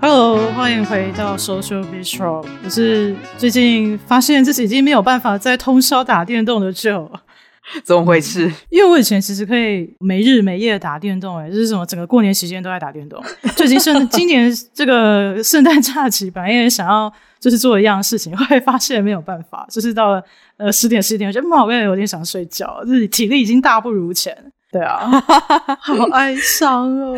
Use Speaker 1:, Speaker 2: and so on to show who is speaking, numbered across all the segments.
Speaker 1: Hello，欢迎回到 Social Bistro。我是最近发现自己已经没有办法再通宵打电动的 Joe。
Speaker 2: 怎么回事？
Speaker 1: 因为我以前其实可以没日没夜打电动，哎，就是什么整个过年期间都在打电动。最近圣今年这个圣诞假期，本来也想要就是做一样的事情，后来发现没有办法，就是到了呃十点十一点，我觉得好累，有点想睡觉，就是体力已经大不如前。对啊，好哀伤哦。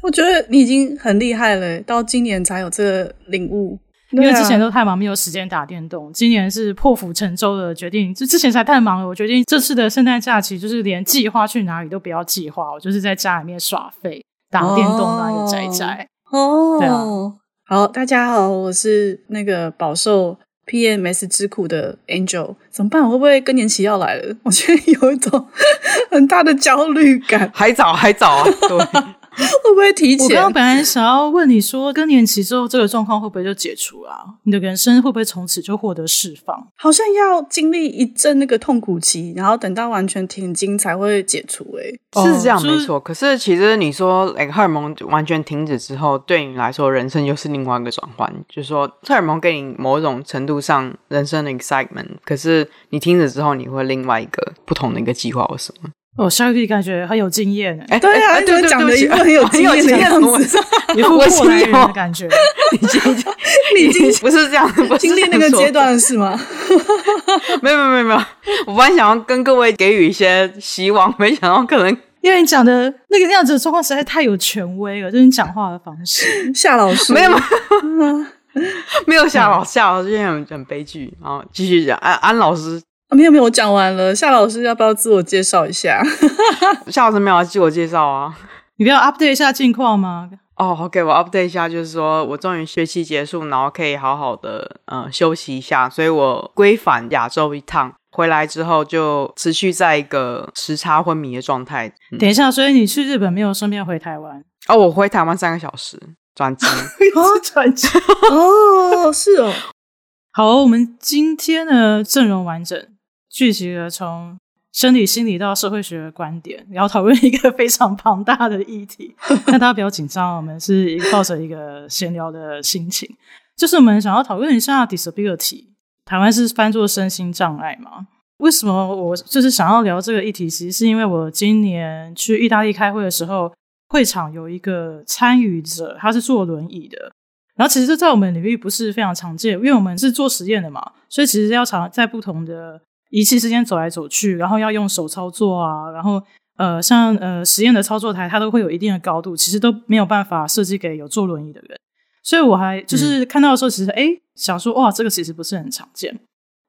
Speaker 3: 我觉得你已经很厉害了，到今年才有这个领悟。
Speaker 1: 因为之前都太忙，没有时间打电动。今年是破釜沉舟的决定，就之前才太忙了。我决定这次的圣诞假期就是连计划去哪里都不要计划，我就是在家里面耍废打电动那个宅宅。
Speaker 3: 哦，对啊。好，大家好，我是那个饱受 PMS 之苦的 Angel。怎么办？我会不会更年期要来了？我觉得有一种 很大的焦虑感。
Speaker 2: 还早，还早啊。对。
Speaker 3: 会不会提前？
Speaker 1: 我刚刚本来想要问你说，更年期之后这个状况会不会就解除啊？你的人生会不会从此就获得释放？
Speaker 3: 好像要经历一阵那个痛苦期，然后等到完全停经才会解除，欸。哎，
Speaker 2: 是这样没错。可是其实你说，那个荷尔蒙完全停止之后，对你来说，人生又是另外一个转换。就是说，荷尔蒙给你某种程度上人生的 excitement，可是你停止之后，你会另外一个不同的一个计划或什么？
Speaker 1: 哦，小雨感觉很有经验。
Speaker 3: 哎，对啊，对讲的一个很有经验的样子，
Speaker 1: 你过来人的感觉，
Speaker 2: 你经你已经不是这样，
Speaker 3: 经历那个阶段是吗？
Speaker 2: 没有没有没有。没有，我本来想要跟各位给予一些希望，没想到可能
Speaker 1: 因为你讲的那个样子的状况实在太有权威了，就是你讲话的方式，
Speaker 3: 夏老师。
Speaker 2: 没有没有。夏老夏老师现在很很悲剧，然后继续讲安安老师。
Speaker 3: 啊、没有没有，我讲完了。夏老师要不要自我介绍一下？
Speaker 2: 夏老师没有要自我介绍啊？
Speaker 1: 你不要 update 一下近况吗？
Speaker 2: 哦、oh,，OK，我 update 一下，就是说我终于学期结束，然后可以好好的呃休息一下，所以我归返亚洲一趟，回来之后就持续在一个时差昏迷的状态。
Speaker 1: 嗯、等一下，所以你去日本没有顺便回台湾？
Speaker 2: 哦，我回台湾三个小时转机，
Speaker 1: 转机
Speaker 3: 哦，是哦。
Speaker 1: 好，我们今天的阵容完整。聚集了从生理、心理到社会学的观点，然后讨论一个 非常庞大的议题。但大家不要紧张，我们是一抱着一个闲聊的心情，就是我们想要讨论一下 disability。台湾是翻作身心障碍嘛？为什么我就是想要聊这个议题？其实是因为我今年去意大利开会的时候，会场有一个参与者，他是坐轮椅的。然后其实这在我们领域不是非常常见，因为我们是做实验的嘛，所以其实要常在不同的。仪器之间走来走去，然后要用手操作啊，然后呃，像呃实验的操作台，它都会有一定的高度，其实都没有办法设计给有坐轮椅的人。所以我还就是看到的时候，其实诶想说哇，这个其实不是很常见。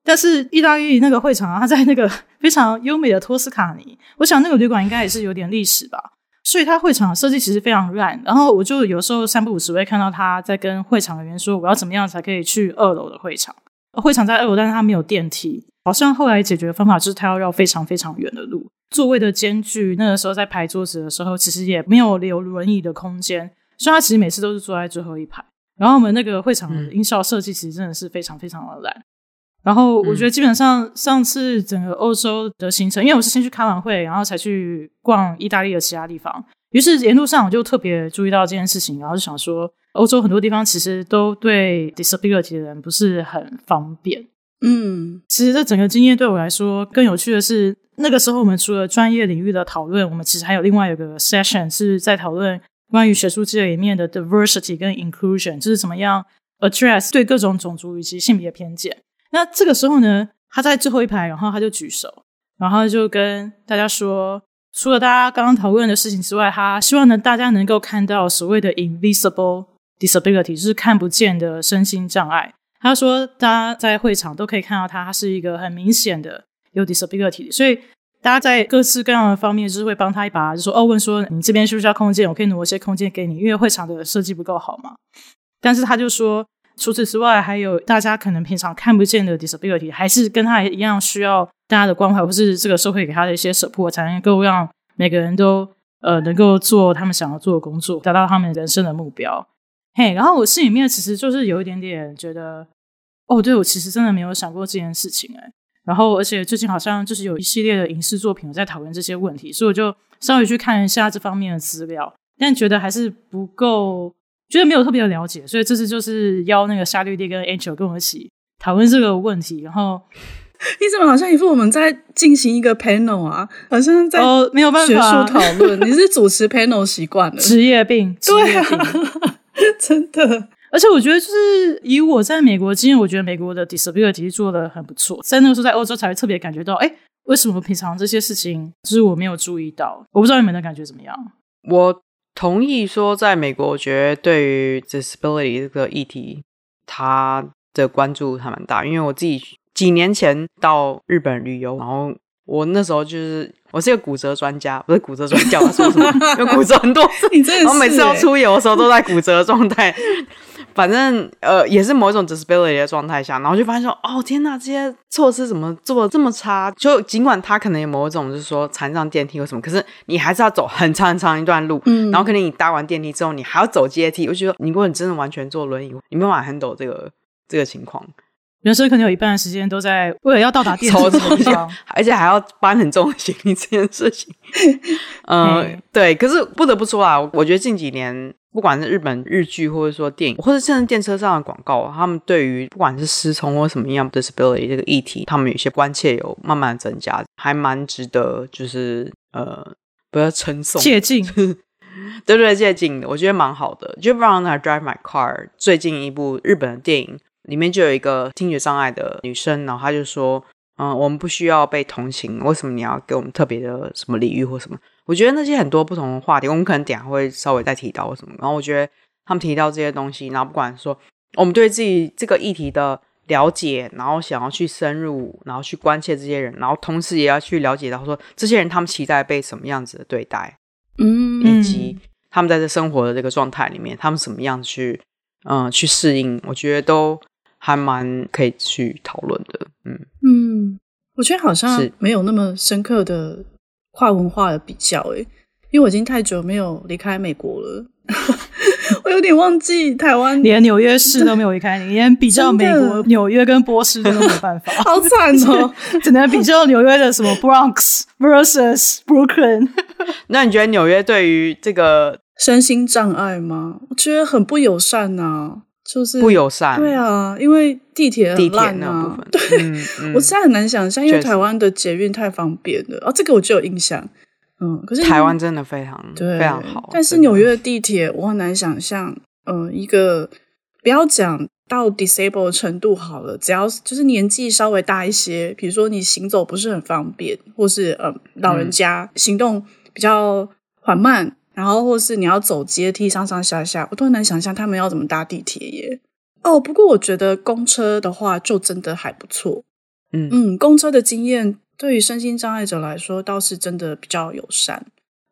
Speaker 1: 但是意大利那个会场啊，它在那个 非常优美的托斯卡尼，我想那个旅馆应该也是有点历史吧。所以它会场设计其实非常烂。然后我就有时候三不五时会看到他在跟会场人员说，我要怎么样才可以去二楼的会场。会场在二楼，但是它没有电梯。好像后来解决的方法就是他要绕非常非常远的路，座位的间距。那个时候在排桌子的时候，其实也没有留轮椅的空间，所以他其实每次都是坐在最后一排。然后我们那个会场的音效设计其实真的是非常非常的烂。然后我觉得基本上上次整个欧洲的行程，因为我是先去开完会，然后才去逛意大利的其他地方。于是沿路上我就特别注意到这件事情，然后就想说，欧洲很多地方其实都对 disability 的人不是很方便。嗯，其实这整个经验对我来说更有趣的是，那个时候我们除了专业领域的讨论，我们其实还有另外一个 session 是在讨论关于学术界里面的 diversity 跟 inclusion，就是怎么样 address 对各种种族以及性别偏见。那这个时候呢，他在最后一排，然后他就举手，然后就跟大家说，除了大家刚刚讨论的事情之外，他希望呢大家能够看到所谓的 invisible disability，就是看不见的身心障碍。他说：“大家在会场都可以看到他，他是一个很明显的有 disability，所以大家在各式各样的方面就是会帮他一把，就说哦，问说你这边需不需要空间？我可以挪一些空间给你，因为会场的设计不够好嘛。但是他就说，除此之外，还有大家可能平常看不见的 disability，还是跟他一样需要大家的关怀，或是这个社会给他的一些 support，才能够让每个人都呃能够做他们想要做的工作，达到他们人生的目标。”嘿，然后我心里面其实就是有一点点觉得哦，对，我其实真的没有想过这件事情哎。然后，而且最近好像就是有一系列的影视作品有在讨论这些问题，所以我就稍微去看一下这方面的资料，但觉得还是不够，觉得没有特别的了解，所以这次就是邀那个夏绿蒂跟 Angel 跟我一起讨论这个问题。然后
Speaker 3: 你怎么好像一副我们在进行一个 panel 啊？好像在
Speaker 1: 哦，没有办法，
Speaker 3: 学术讨论。你是主持 panel 习惯了，
Speaker 1: 职业病，职业病，
Speaker 3: 对啊，真的。
Speaker 1: 而且我觉得，就是以我在美国经验，我觉得美国的 disability 做的很不错。在那个时候，在欧洲才会特别感觉到，哎，为什么平常这些事情就是我没有注意到？我不知道你们的感觉怎么样。
Speaker 2: 我同意说，在美国，我觉得对于 disability 这个议题，他的关注还蛮大。因为我自己几年前到日本旅游，然后我那时候就是我是一个骨折专家，不是骨折专家，我说什么？因为骨折很多次，
Speaker 3: 你真的是，
Speaker 2: 然后每次要出游的时候都在骨折状态。反正呃，也是某一种 disability 的状态下，然后就发现说，哦天呐，这些措施怎么做的这么差？就尽管他可能有某一种就是说缠上电梯或什么，可是你还是要走很长很长一段路，嗯，然后可能你搭完电梯之后，你还要走阶梯。我觉得，你如果你真的完全坐轮椅，你没办法 handle 这个这个情况。
Speaker 1: 人生可能有一半的时间都在为了要到达地方，
Speaker 2: 而且还要搬很重的行李这件事情。嗯、呃，对。可是不得不说啊，我觉得近几年。不管是日本日剧，或者说电影，或者甚至电车上的广告，他们对于不管是失聪或什么样 disability 这个议题，他们有些关切有慢慢增加，还蛮值得，就是呃，不要称颂，
Speaker 1: 借镜，
Speaker 2: 对对对，借镜的，我觉得蛮好的。就 Drive My Car 最近一部日本的电影里面就有一个听觉障碍的女生，然后她就说，嗯、呃，我们不需要被同情，为什么你要给我们特别的什么礼遇或什么？我觉得那些很多不同的话题，我们可能等下会稍微再提到或什么。然后我觉得他们提到这些东西，然后不管说我们对自己这个议题的了解，然后想要去深入，然后去关切这些人，然后同时也要去了解到说这些人他们期待被什么样子的对待，嗯，以及他们在这生活的这个状态里面，他们什么样子去嗯、呃、去适应，我觉得都还蛮可以去讨论的。嗯
Speaker 3: 嗯，我觉得好像没有那么深刻的。跨文化的比较，诶，因为我已经太久没有离开美国了，我有点忘记台湾，
Speaker 1: 连纽约市都没有离开，你连比较美国纽约跟波士顿都没有办法，
Speaker 3: 好惨哦，
Speaker 1: 只能比较纽约的什么 Bronx versus Brooklyn。
Speaker 2: 那你觉得纽约对于这个
Speaker 3: 身心障碍吗？我觉得很不友善呐、啊。就是
Speaker 2: 不友善，
Speaker 3: 对啊，因为地铁很烂啊，
Speaker 2: 那部分
Speaker 3: 对，嗯嗯、我实在很难想象，因为台湾的捷运太方便了，哦，这个我就有印象，嗯，可是
Speaker 2: 台湾真的非常
Speaker 3: 对
Speaker 2: 非常好，
Speaker 3: 但是纽约的地铁我很难想象，嗯，一个不要讲到 disable 的程度好了，只要就是年纪稍微大一些，比如说你行走不是很方便，或是呃老人家行动比较缓慢。然后，或是你要走阶梯上上下下，我都很难想象他们要怎么搭地铁耶。哦，不过我觉得公车的话就真的还不错。嗯嗯，公车的经验对于身心障碍者来说倒是真的比较友善。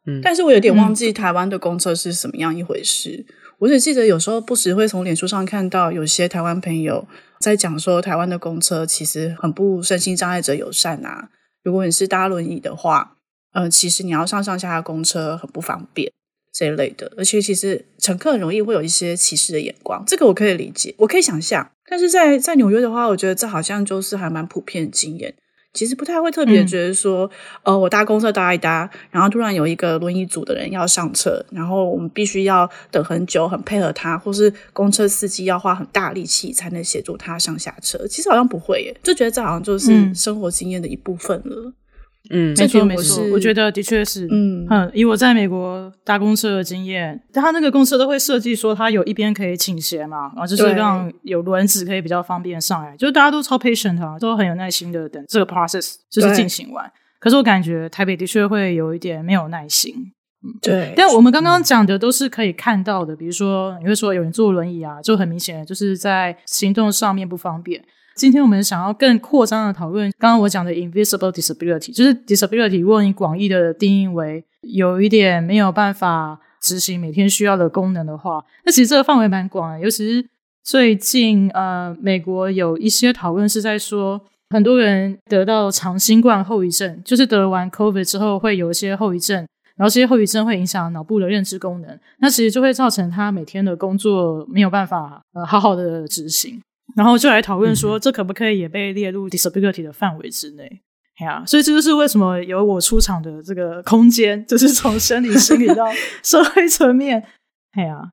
Speaker 3: 嗯，但是我有点忘记台湾的公车是什么样一回事。嗯，我只记得有时候不时会从脸书上看到有些台湾朋友在讲说，台湾的公车其实很不身心障碍者友善啊。如果你是搭轮椅的话，呃，其实你要上上下下公车很不方便。这一类的，而且其实乘客很容易会有一些歧视的眼光，这个我可以理解，我可以想象。但是在在纽约的话，我觉得这好像就是还蛮普遍的经验。其实不太会特别觉得说，嗯、呃，我搭公车搭一搭，然后突然有一个轮椅组的人要上车，然后我们必须要等很久，很配合他，或是公车司机要花很大力气才能协助他上下车。其实好像不会耶，就觉得这好像就是生活经验的一部分了。嗯
Speaker 1: 嗯，没错没错，我觉得的确是，嗯嗯，以我在美国搭公车的经验，他那个公车都会设计说，它有一边可以倾斜嘛，然后就是让有轮子可以比较方便上来，就是大家都超 patient 啊，都很有耐心的等这个 process 就是进行完。可是我感觉台北的确会有一点没有耐心，嗯，对。但我们刚刚讲的都是可以看到的，比如说你会说有人坐轮椅啊，就很明显就是在行动上面不方便。今天我们想要更扩张的讨论，刚刚我讲的 invisible disability，就是 disability，如果你广义的定义为有一点没有办法执行每天需要的功能的话，那其实这个范围蛮广的。尤其是最近，呃，美国有一些讨论是在说，很多人得到长新冠后遗症，就是得完 COVID 之后会有一些后遗症，然后这些后遗症会影响脑部的认知功能，那其实就会造成他每天的工作没有办法呃好好的执行。然后就来讨论说，这可不可以也被列入 disability 的范围之内？呀、啊，所以这就是为什么有我出场的这个空间，就是从生理、心理到社会层面。哎呀。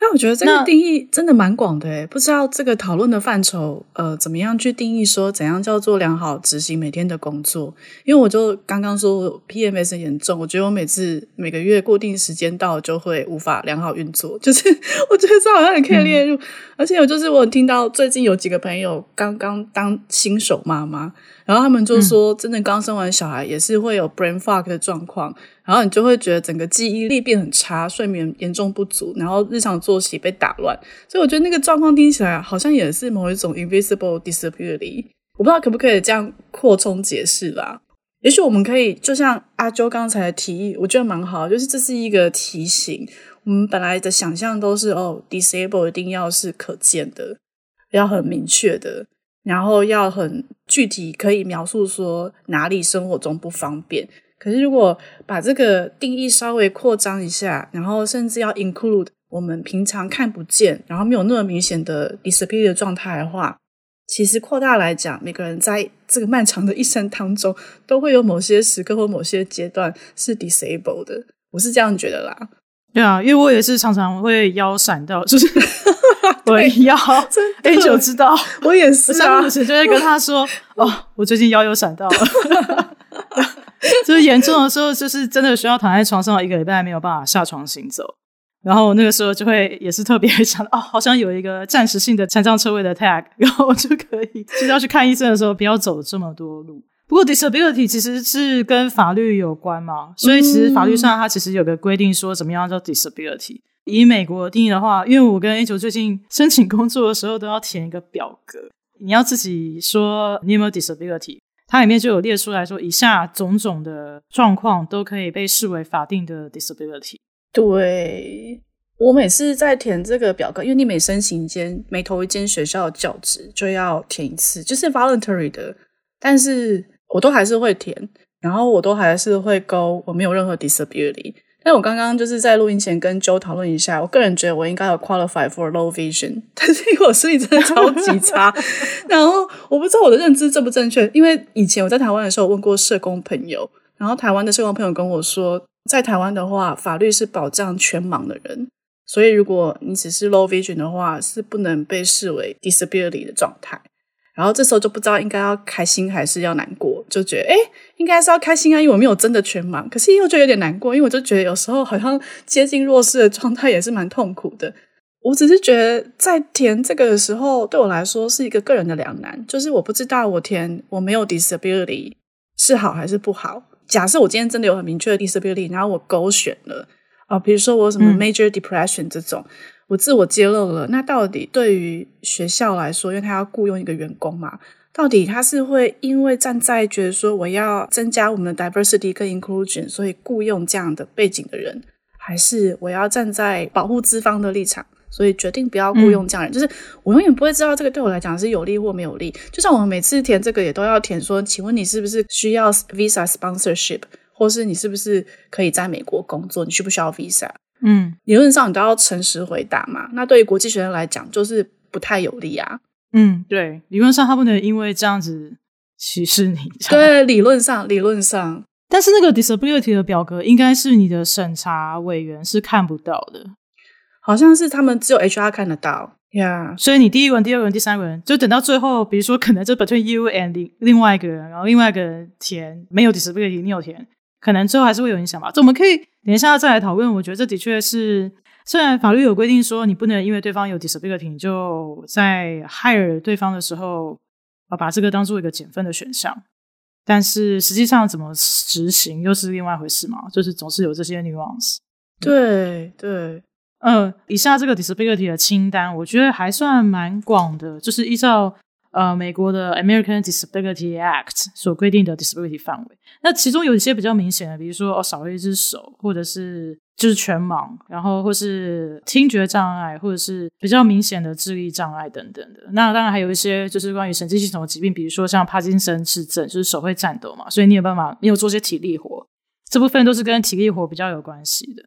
Speaker 3: 但我觉得这个定义真的蛮广的诶，不知道这个讨论的范畴，呃，怎么样去定义说怎样叫做良好执行每天的工作？因为我就刚刚说 PMS 很严重，我觉得我每次每个月固定时间到就会无法良好运作，就是 我觉得这好像也可以列入。嗯、而且我就是我听到最近有几个朋友刚刚当新手妈妈。然后他们就说，真的刚生完小孩也是会有 brain fog 的状况，然后你就会觉得整个记忆力变很差，睡眠严重不足，然后日常作息被打乱。所以我觉得那个状况听起来好像也是某一种 invisible disability。我不知道可不可以这样扩充解释啦？也许我们可以就像阿周刚才的提议，我觉得蛮好，就是这是一个提醒。我们本来的想象都是哦，disable 一定要是可见的，要很明确的。然后要很具体，可以描述说哪里生活中不方便。可是如果把这个定义稍微扩张一下，然后甚至要 include 我们平常看不见，然后没有那么明显的 disability 的状态的话，其实扩大来讲，每个人在这个漫长的一生当中，都会有某些时刻或某些阶段是 disabled 的。我是这样觉得啦。
Speaker 1: 对啊，因为我也是常常会腰闪到，就是我腰，A 九知道，
Speaker 3: 我也是啊，
Speaker 1: 我时就会跟他说，哦，我最近腰又闪到了，就是严重的时候，就是真的需要躺在床上一个礼拜没有办法下床行走，然后那个时候就会也是特别想，哦，好像有一个暂时性的残障车位的 tag，然后我就可以，就是要去看医生的时候，不要走这么多路。不过，disability 其实是跟法律有关嘛，所以其实法律上它其实有个规定，说怎么样叫 disability。以美国定义的话，因为我跟 Angel 最近申请工作的时候都要填一个表格，你要自己说你有没有 disability，它里面就有列出来说以下种种的状况都可以被视为法定的 disability。
Speaker 3: 对，我每次在填这个表格，因为你每申请一间每投一间学校的教职就要填一次，就是 voluntary 的，但是。我都还是会填，然后我都还是会勾我没有任何 disability。但我刚刚就是在录音前跟 Joe 讨论一下，我个人觉得我应该有 qualify for low vision，但是因为我视力真的超级差，然后我不知道我的认知正不正确。因为以前我在台湾的时候我问过社工朋友，然后台湾的社工朋友跟我说，在台湾的话，法律是保障全盲的人，所以如果你只是 low vision 的话，是不能被视为 disability 的状态。然后这时候就不知道应该要开心还是要难过，就觉得诶应该是要开心啊，因为我没有真的全盲。可是又觉得有点难过，因为我就觉得有时候好像接近弱势的状态也是蛮痛苦的。我只是觉得在填这个的时候，对我来说是一个个人的两难，就是我不知道我填我没有 disability 是好还是不好。假设我今天真的有很明确的 disability，然后我勾选了啊，比如说我有什么 major depression 这种。嗯我自我揭露了，那到底对于学校来说，因为他要雇佣一个员工嘛，到底他是会因为站在觉得说我要增加我们的 diversity 跟 inclusion，所以雇佣这样的背景的人，还是我要站在保护资方的立场，所以决定不要雇佣这样人？嗯、就是我永远不会知道这个对我来讲是有利或没有利。就像我们每次填这个也都要填说，请问你是不是需要 visa sponsorship，或是你是不是可以在美国工作？你需不需要 visa？
Speaker 1: 嗯，
Speaker 3: 理论上你都要诚实回答嘛。那对于国际学生来讲，就是不太有利啊。
Speaker 1: 嗯，对，理论上他不能因为这样子歧视你。
Speaker 3: 对，理论上，理论上。
Speaker 1: 但是那个 disability 的表格应该是你的审查委员是看不到的，
Speaker 3: 好像是他们只有 HR 看得到呀。Yeah.
Speaker 1: 所以你第一轮、第二轮、第三轮，就等到最后，比如说可能就 between you and 另另外一个人，然后另外一个人填没有 disability，你有填，可能最后还是会有影响吧。这我们可以。等一下再来讨论，我觉得这的确是，虽然法律有规定说你不能因为对方有 disability 你就在 hire 对方的时候啊把这个当做一个减分的选项，但是实际上怎么执行又是另外一回事嘛，就是总是有这些 nuance。
Speaker 3: 对对，
Speaker 1: 嗯，以下这个 disability 的清单，我觉得还算蛮广的，就是依照。呃，美国的 American Disability Act 所规定的 disability 范围，那其中有一些比较明显的，比如说哦，少了一只手，或者是就是全盲，然后或是听觉障碍，或者是比较明显的智力障碍等等的。那当然还有一些就是关于神经系统的疾病，比如说像帕金森氏症，就是手会颤抖嘛，所以你有办法，你有做些体力活，这部分都是跟体力活比较有关系的。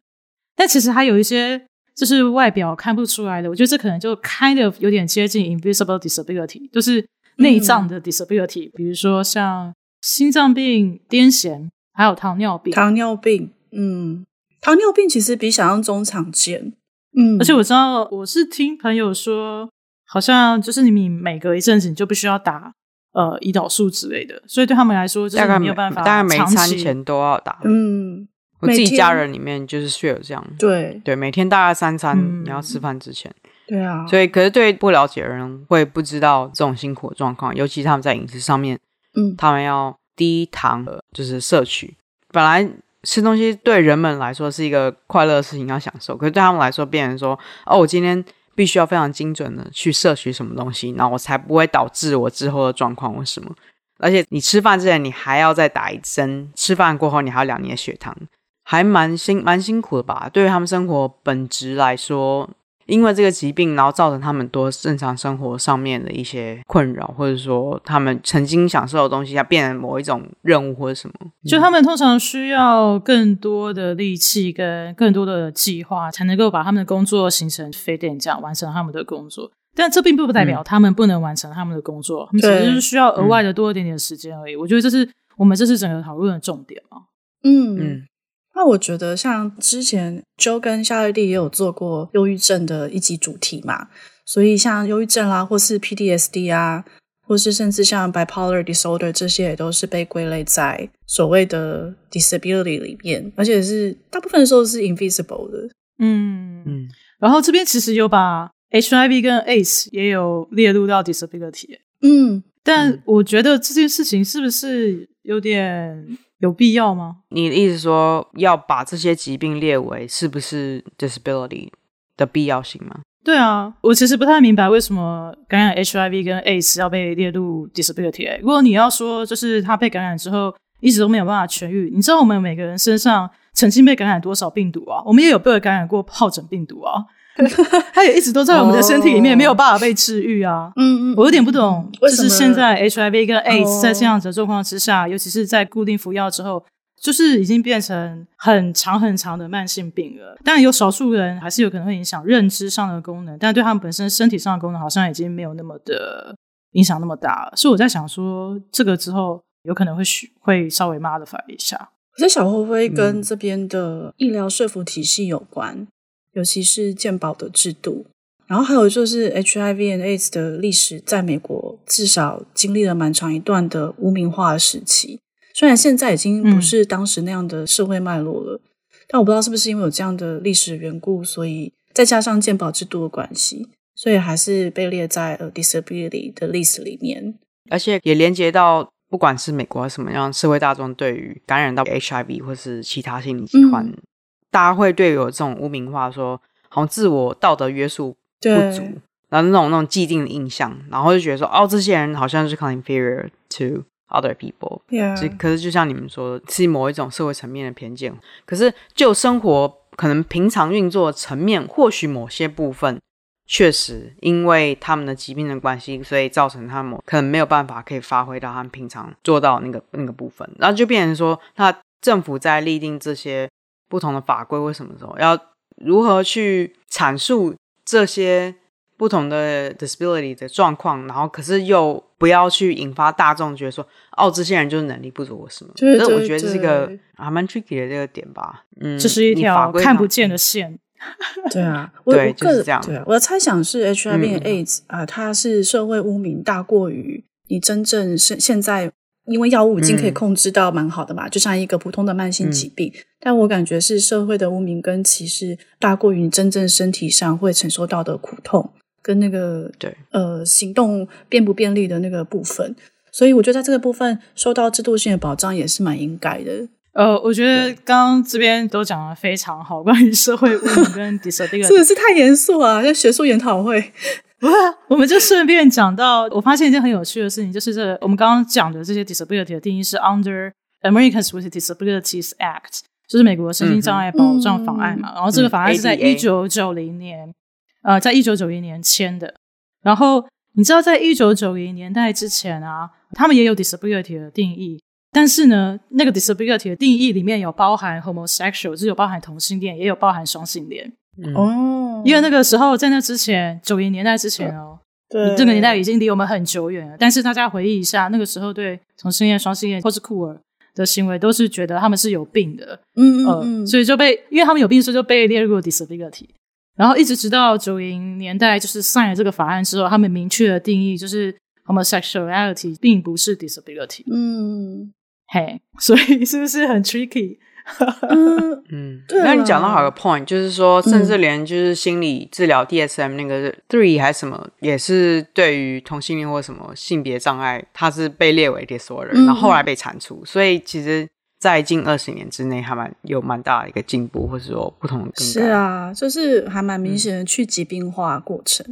Speaker 1: 但其实还有一些就是外表看不出来的，我觉得这可能就 kind of 有点接近 invisible disability，就是内脏的 disability，、嗯、比如说像心脏病、癫痫，还有糖尿病。
Speaker 3: 糖尿病，嗯，糖尿病其实比想象中常见。嗯，
Speaker 1: 而且我知道，我是听朋友说，好像就是你每隔一阵子你就必须要打呃胰岛素之类的，所以对他们来说就是没有办法，
Speaker 2: 大概每餐前都要打。
Speaker 3: 嗯。
Speaker 2: 我自己家人里面就是需要这样，
Speaker 3: 对
Speaker 2: 对，每天大概三餐，嗯、你要吃饭之前，
Speaker 3: 对啊，
Speaker 2: 所以可是对不了解的人会不知道这种辛苦的状况，尤其他们在饮食上面，
Speaker 3: 嗯，他
Speaker 2: 们要低糖的就是摄取，本来吃东西对人们来说是一个快乐的事情，要享受，可是对他们来说，变成说哦，我今天必须要非常精准的去摄取什么东西，然后我才不会导致我之后的状况或什么，而且你吃饭之前你还要再打一针，吃饭过后你还要量你的血糖。还蛮辛蛮辛苦的吧，对于他们生活本质来说，因为这个疾病，然后造成他们多正常生活上面的一些困扰，或者说他们曾经享受的东西，要变成某一种任务或者什么，
Speaker 1: 就他们通常需要更多的力气跟更多的计划，才能够把他们的工作形成非典这样完成他们的工作。但这并不代表他们不能完成他们的工作，嗯、他们只是需要额外的多一点点时间而已。我觉得这是我们这次整个讨论的重点嘛。
Speaker 3: 嗯嗯。那我觉得，像之前 Joe 跟夏瑞蒂也有做过忧郁症的一集主题嘛，所以像忧郁症啦，或是 PTSD 啊，或是甚至像 bipolar disorder 这些，也都是被归类在所谓的 disability 里面，而且是大部分的时候是 invisible 的。
Speaker 1: 嗯嗯。然后这边其实有把 HIV 跟 AIDS 也有列入到 disability。
Speaker 3: 嗯。
Speaker 1: 但我觉得这件事情是不是有点？有必要吗？
Speaker 2: 你的意思说要把这些疾病列为是不是 disability 的必要性吗？
Speaker 1: 对啊，我其实不太明白为什么感染 HIV 跟 AIDS 要被列入 disability。如果你要说就是他被感染之后一直都没有办法痊愈，你知道我们每个人身上曾经被感染多少病毒啊？我们也有被感染过疱疹病毒啊。他也一直都在我们的身体里面，没有办法被治愈啊。
Speaker 3: 嗯嗯，
Speaker 1: 我有点不懂，就是现在 HIV 跟 AIDS 在这样子的状况之下，尤其是在固定服药之后，就是已经变成很长很长的慢性病了。当然，有少数人还是有可能会影响认知上的功能，但对他们本身身体上的功能，好像已经没有那么的影响那么大了。所以我在想说，这个之后有可能会会稍微 modify 一下。
Speaker 3: 我在想会不会跟这边的医疗说服体系有关？尤其是健保的制度，然后还有就是 HIV and AIDS 的历史，在美国至少经历了蛮长一段的污名化的时期。虽然现在已经不是当时那样的社会脉络了，嗯、但我不知道是不是因为有这样的历史缘故，所以再加上健保制度的关系，所以还是被列在呃 disability 的 list 里面。
Speaker 2: 而且也连接到，不管是美国什么样社会大众对于感染到 HIV 或是其他心理疾患。嗯大家会对有这种污名化说，好像自我道德约束不足，然后那种那种既定的印象，然后就觉得说，哦，这些人好像是 inferior to other people。
Speaker 3: Yeah.
Speaker 2: 可是就像你们说的，是某一种社会层面的偏见。可是就生活可能平常运作的层面，或许某些部分确实因为他们的疾病的关系，所以造成他们可能没有办法可以发挥到他们平常做到那个那个部分，然后就变成说，那政府在立定这些。不同的法规为什么时候要如何去阐述这些不同的 disability 的状况，然后可是又不要去引发大众觉得说，哦，这些人就是能力不足或什
Speaker 3: 么？对
Speaker 2: 对对，我觉得这是一个还蛮 tricky 的这个点吧。嗯，
Speaker 1: 这是一条看不见的线。
Speaker 3: 对啊，
Speaker 2: 对，
Speaker 3: 我
Speaker 2: 就是这样。
Speaker 3: 对啊，我的猜想是 HIV AIDS 啊、嗯呃，它是社会污名大过于你真正是现在。因为药物已经可以控制到蛮好的嘛，嗯、就像一个普通的慢性疾病。嗯、但我感觉是社会的污名跟歧视大过于你真正身体上会承受到的苦痛跟那个
Speaker 2: 对
Speaker 3: 呃行动便不便利的那个部分。所以我觉得在这个部分受到制度性的保障也是蛮应该的。
Speaker 1: 呃，我觉得刚刚这边都讲的非常好，关于社会污名跟 disability
Speaker 3: 是不是太严肃啊？像学术研讨会。
Speaker 1: 不是，我们就顺便讲到，我发现一件很有趣的事情，就是这我们刚刚讲的这些 disability 的定义是 under Americans with Disabilities Act，就是美国身心障碍保障法案嘛。嗯、然后这个法案是在一九九零年，嗯、呃，在一九九零年签的。然后你知道，在一九九零年代之前啊，他们也有 disability 的定义，但是呢，那个 disability 的定义里面有包含 homosexual，就是有包含同性恋，也有包含双性恋。
Speaker 3: 哦，
Speaker 1: 因为那个时候在那之前，九零年代之前哦，
Speaker 3: 对，
Speaker 1: 这个年代已经离我们很久远了。但是大家回忆一下，那个时候对同性恋、双性恋或是酷儿的行为，都是觉得他们是有病的，
Speaker 3: 嗯嗯嗯，
Speaker 1: 所以就被因为他们有病，所以就被列入了 disability。然后一直直到九零年代，就是 sign 了这个法案之后，他们明确的定义就是 homosexuality 并不是 disability。
Speaker 3: 嗯，
Speaker 1: 嘿，所以是不是很 tricky？
Speaker 3: 嗯
Speaker 2: 嗯，
Speaker 3: 对。
Speaker 2: 那你讲到好个 point，就是说，甚至连就是心理治疗 DSM 那个 three 还是什么，也是对于同性恋或什么性别障碍，它是被列为 disorder，然后后来被铲除。所以其实。在近二十年之内，还蛮有蛮大的一个进步，或者说不同的。
Speaker 3: 是啊，就是还蛮明显的去疾病化过程。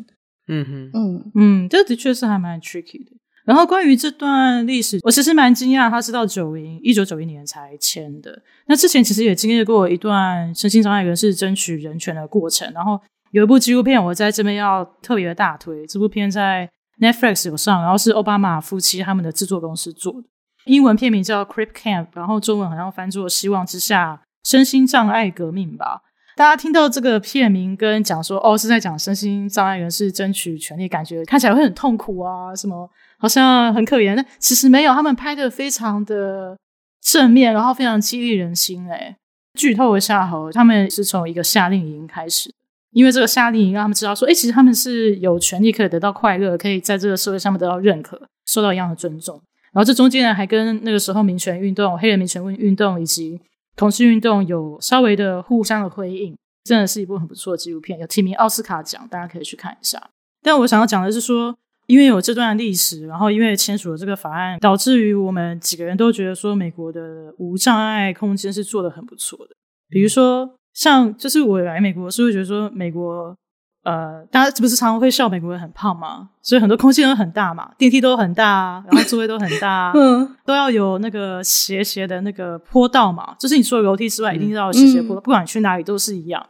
Speaker 2: 嗯哼，
Speaker 3: 嗯
Speaker 1: 嗯，这的确是还蛮 tricky 的。然后关于这段历史，我其实蛮惊讶，他是到九零一九九一年才签的。那之前其实也经历过一段身心障碍人士争取人权的过程。然后有一部纪录片，我在这边要特别的大推。这部片在 Netflix 有上，然后是奥巴马夫妻他们的制作公司做的。英文片名叫《Crip Camp》，然后中文好像翻作《希望之下：身心障碍革命》吧。大家听到这个片名跟讲说，哦，是在讲身心障碍人士争取权利，感觉看起来会很痛苦啊，什么好像很可怜。但其实没有，他们拍的非常的正面，然后非常激励人心。诶，剧透一下好，他们是从一个夏令营开始，因为这个夏令营让他们知道说，诶，其实他们是有权利可以得到快乐，可以在这个社会上面得到认可，受到一样的尊重。然后这中间呢，还跟那个时候民权运动、黑人民权运动以及同性运动有稍微的互相的辉映，真的是一部很不错的纪录片，有提名奥斯卡奖，大家可以去看一下。但我想要讲的是说，因为有这段历史，然后因为签署了这个法案，导致于我们几个人都觉得说，美国的无障碍空间是做得很不错的。比如说，像就是我来美国是会觉得说，美国。呃，大家不是常常会笑美国人很胖吗？所以很多空间都很大嘛，电梯都很大，然后座位都很大，嗯，都要有那个斜斜的那个坡道嘛。就是你除了楼梯之外，一定要有斜斜坡道，嗯、不管你去哪里都是一样。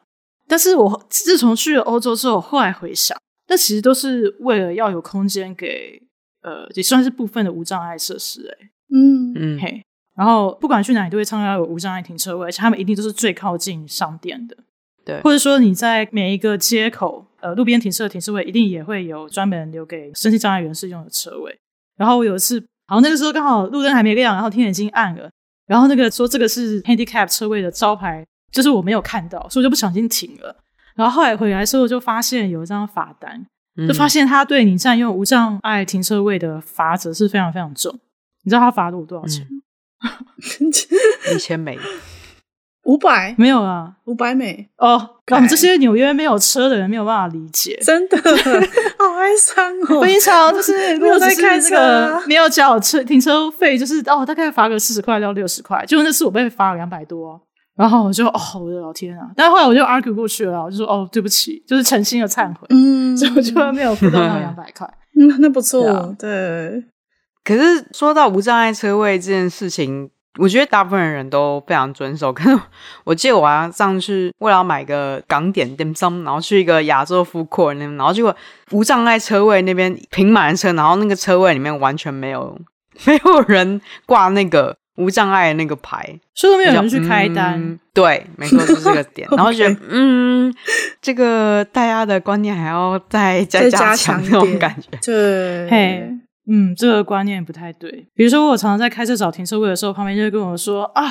Speaker 1: 但是我自从去了欧洲之后，后来回想，那其实都是为了要有空间给呃，也算是部分的无障碍设施、欸，哎，
Speaker 3: 嗯
Speaker 1: 嗯嘿。然后不管去哪里，都会倡导有无障碍停车位，而且他们一定都是最靠近商店的。
Speaker 2: 对，
Speaker 1: 或者说你在每一个街口，呃，路边停车的停车位一定也会有专门留给身心障碍人士用的车位。然后我有一次，好像那个时候刚好路灯还没亮，然后天已经暗了，然后那个说这个是 handicap 车位的招牌，就是我没有看到，所以我就不小心停了。然后后来回来的时候就发现有一张罚单，就发现他对你占用无障碍停车位的罚则是非常非常重。你知道他罚了我多少钱？
Speaker 2: 一千美。
Speaker 3: 五百
Speaker 1: 没有啊，
Speaker 3: 五百美
Speaker 1: 哦。我们这些纽约没有车的人没有办法理解，
Speaker 3: 真的好哀伤哦。
Speaker 1: 非常 就是如果在开这个没有缴车停车费，就是哦，大概罚个四十块到六十块。就那次我被罚了两百多，然后我就哦，我的老天啊！但后来我就 argue 过去了，我就说哦，对不起，就是诚心的忏悔。嗯，所以我就没有付到那两百块。
Speaker 3: 嗯，那不错，对。
Speaker 2: 可是说到无障碍车位这件事情。我觉得大部分人都非常遵守。可是我记得我要上去，为了要买个港点 dim sum，然后去一个亚洲 food court 那边，然后结果无障碍车位那边停满了车，然后那个车位里面完全没有没有人挂那个无障碍的那个牌，
Speaker 1: 所以没有人去开单。
Speaker 2: 嗯、对，没错，就是这个点。然后觉得，嗯，这个大家的观念还要再再加强那种感觉。
Speaker 3: 对，
Speaker 1: 嘿。嗯，这个观念不太对。比如说，我常常在开车找停车位的时候，旁边就会跟我说：“啊，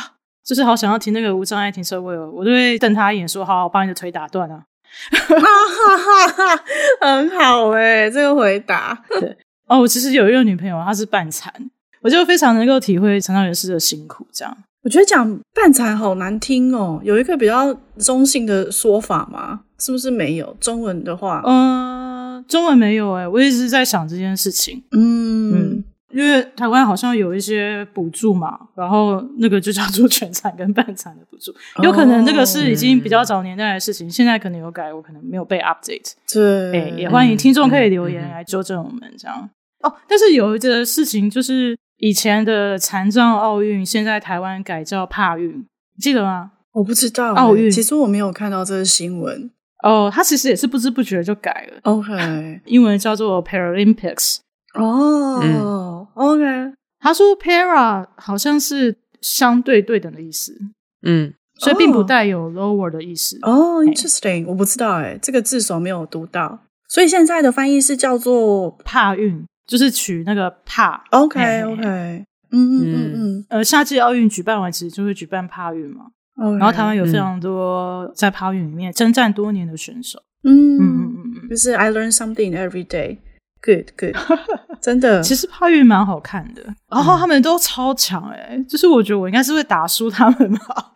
Speaker 1: 就是好想要停那个无障碍停车位哦。”我就会瞪他一眼，说：“好，我把你的腿打断啊！”
Speaker 3: 哈哈哈哈，很好诶，这个回答。
Speaker 1: 对哦，我其实有一个女朋友，她是半残，我就非常能够体会残障人士的辛苦。这样，
Speaker 3: 我觉得讲半残好难听哦。有一个比较中性的说法吗？是不是没有中文的话？
Speaker 1: 嗯，中文没有哎、欸，我一直在想这件事情。嗯嗯，因为台湾好像有一些补助嘛，然后那个就叫做全残跟半残的补助，有可能那个是已经比较早年代的事情，哦、现在可能有改，我可能没有被 update。
Speaker 3: 对，
Speaker 1: 哎、欸，也欢迎听众可以留言来纠正我们这样。嗯嗯、哦，但是有一个事情就是以前的残障奥运，现在台湾改叫帕运，你记得吗？
Speaker 3: 我不知道
Speaker 1: 奥运，
Speaker 3: 其实我没有看到这个新闻。
Speaker 1: 哦，它其实也是不知不觉就改了。
Speaker 3: OK，
Speaker 1: 英文叫做 Paralympics。
Speaker 3: 哦、嗯、，OK，
Speaker 1: 他说 Para 好像是相对对等的意思。
Speaker 2: 嗯，
Speaker 1: 所以并不带有 lower 的意思。
Speaker 3: 哦、oh,，interesting，我不知道哎，这个字首没有读到。所以现在的翻译是叫做
Speaker 1: 帕运，就是取那个帕。
Speaker 3: OK OK，嗯嗯嗯嗯。
Speaker 1: 呃，夏季奥运举办完，其实就会举办帕运嘛。Okay, 然后台湾有非常多在帕运里面征战多年的选手。
Speaker 3: 嗯嗯嗯嗯，就是 I learn something every day。Good good，真的。
Speaker 1: 其实帕运蛮好看的，然后他们都超强哎、欸，就是我觉得我应该是会打输他们吧。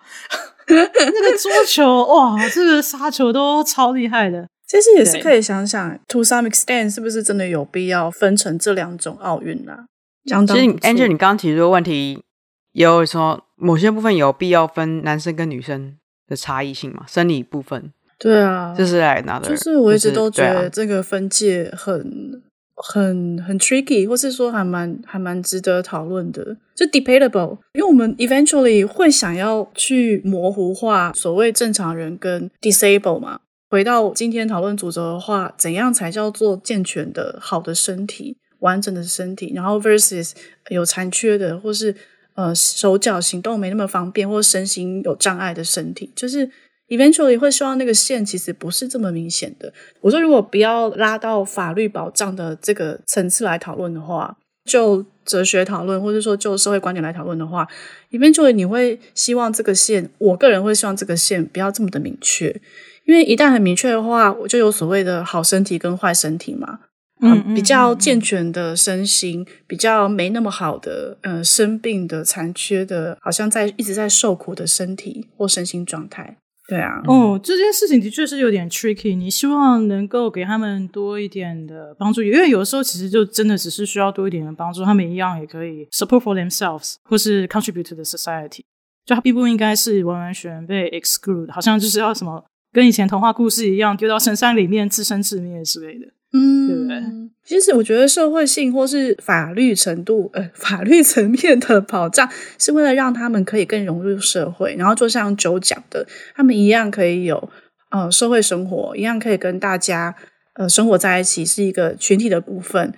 Speaker 1: 那个桌球哇，这个杀球都超厉害的。
Speaker 3: 其实也是可以想想，to some extent 是不是真的有必要分成这两种奥运啊？
Speaker 2: 其实 Angel，你刚刚提出的问题，也有说某些部分有必要分男生跟女生的差异性嘛？生理部分。
Speaker 3: 对啊，
Speaker 2: 就是来拿的。
Speaker 3: 就是我一直都觉得这个分界很。很很 tricky，或是说还蛮还蛮值得讨论的，就 debatable，因为我们 eventually 会想要去模糊化所谓正常人跟 disable 嘛。回到今天讨论主轴的话，怎样才叫做健全的好的身体、完整的身体，然后 versus 有残缺的，或是呃手脚行动没那么方便，或身心有障碍的身体，就是。Eventually 会希望那个线其实不是这么明显的。我说，如果不要拉到法律保障的这个层次来讨论的话，就哲学讨论，或者说就社会观点来讨论的话，Eventually 你会希望这个线，我个人会希望这个线不要这么的明确，因为一旦很明确的话，我就有所谓的好身体跟坏身体嘛。嗯，嗯，比较健全的身心，比较没那么好的，嗯、呃，生病的、残缺的，好像在一直在受苦的身体或身心状态。对啊，
Speaker 1: 哦，这件事情的确是有点 tricky。你希望能够给他们多一点的帮助，因为有的时候其实就真的只是需要多一点的帮助，他们一样也可以 support for themselves，或是 contribute to the society。就他并不应该是完完全被 exclude，好像就是要什么跟以前童话故事一样丢到深山里面自生自灭之类的。嗯，对不对？
Speaker 3: 其实我觉得社会性或是法律程度，呃，法律层面的保障，是为了让他们可以更融入社会，然后就像九讲的，他们一样可以有呃社会生活，一样可以跟大家呃生活在一起，是一个群体的部分。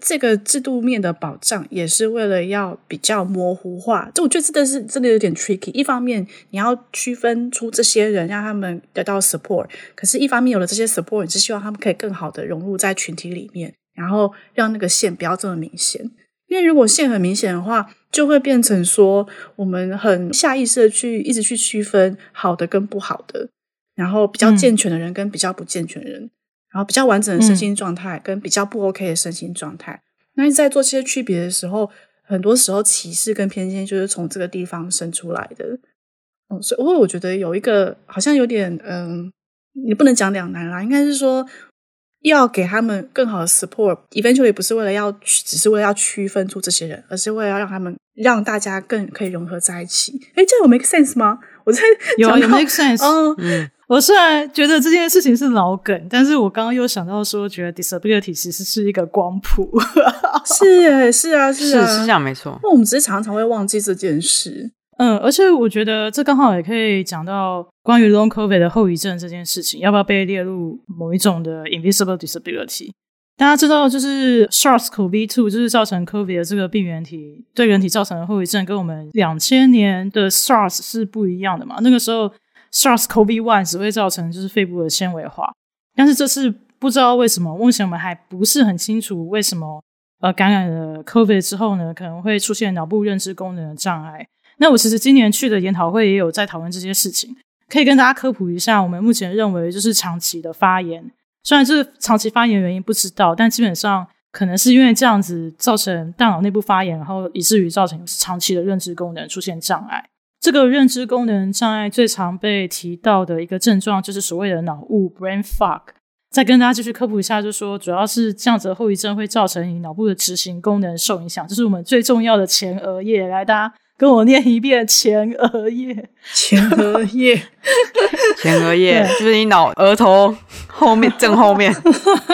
Speaker 3: 这个制度面的保障也是为了要比较模糊化，这我觉得真的是真的有点 tricky。一方面你要区分出这些人，让他们得到 support，可是一方面有了这些 support，你是希望他们可以更好的融入在群体里面，然后让那个线不要这么明显。因为如果线很明显的话，就会变成说我们很下意识的去一直去区分好的跟不好的，然后比较健全的人跟比较不健全的人。嗯然后比较完整的身心状态，跟比较不 OK 的身心状态，嗯、那你在做这些区别的时候，很多时候歧视跟偏见就是从这个地方生出来的。嗯，所以我觉得有一个好像有点嗯，你不能讲两难啦，应该是说要给他们更好的 support，eventually 不是为了要只是为了要区分出这些人，而是为了要让他们让大家更可以融合在一起。哎，这样有 make sense 吗？我在
Speaker 1: 有有 make sense，嗯。嗯我虽然觉得这件事情是老梗，但是我刚刚又想到说，觉得 disability 其实是一个光谱，
Speaker 3: 是是啊是啊，
Speaker 2: 是这样没错。
Speaker 3: 那我们只是常常会忘记这件事，
Speaker 1: 嗯，而且我觉得这刚好也可以讲到关于 long COVID 的后遗症这件事情，要不要被列入某一种的 invisible disability？大家知道，就是 SARS-CoV-2 就是造成 COVID 的这个病原体对人体造成的后遗症，跟我们两千年的 SARS 是不一样的嘛？那个时候。SARS-CoV-1 只会造成就是肺部的纤维化，但是这次不知道为什么，目前我们还不是很清楚为什么呃感染了 COVID 之后呢，可能会出现脑部认知功能的障碍。那我其实今年去的研讨会也有在讨论这些事情，可以跟大家科普一下。我们目前认为就是长期的发炎，虽然这长期发炎原因不知道，但基本上可能是因为这样子造成大脑内部发炎，然后以至于造成长期的认知功能出现障碍。这个认知功能障碍最常被提到的一个症状，就是所谓的脑雾 （brain fog）。再跟大家继续科普一下，就是说主要是这样子的后遗症会造成你脑部的执行功能受影响。这是我们最重要的前额叶。来，大家跟我念一遍：前额叶，
Speaker 3: 前额叶，
Speaker 2: 前额叶，就是你脑额头后面正后面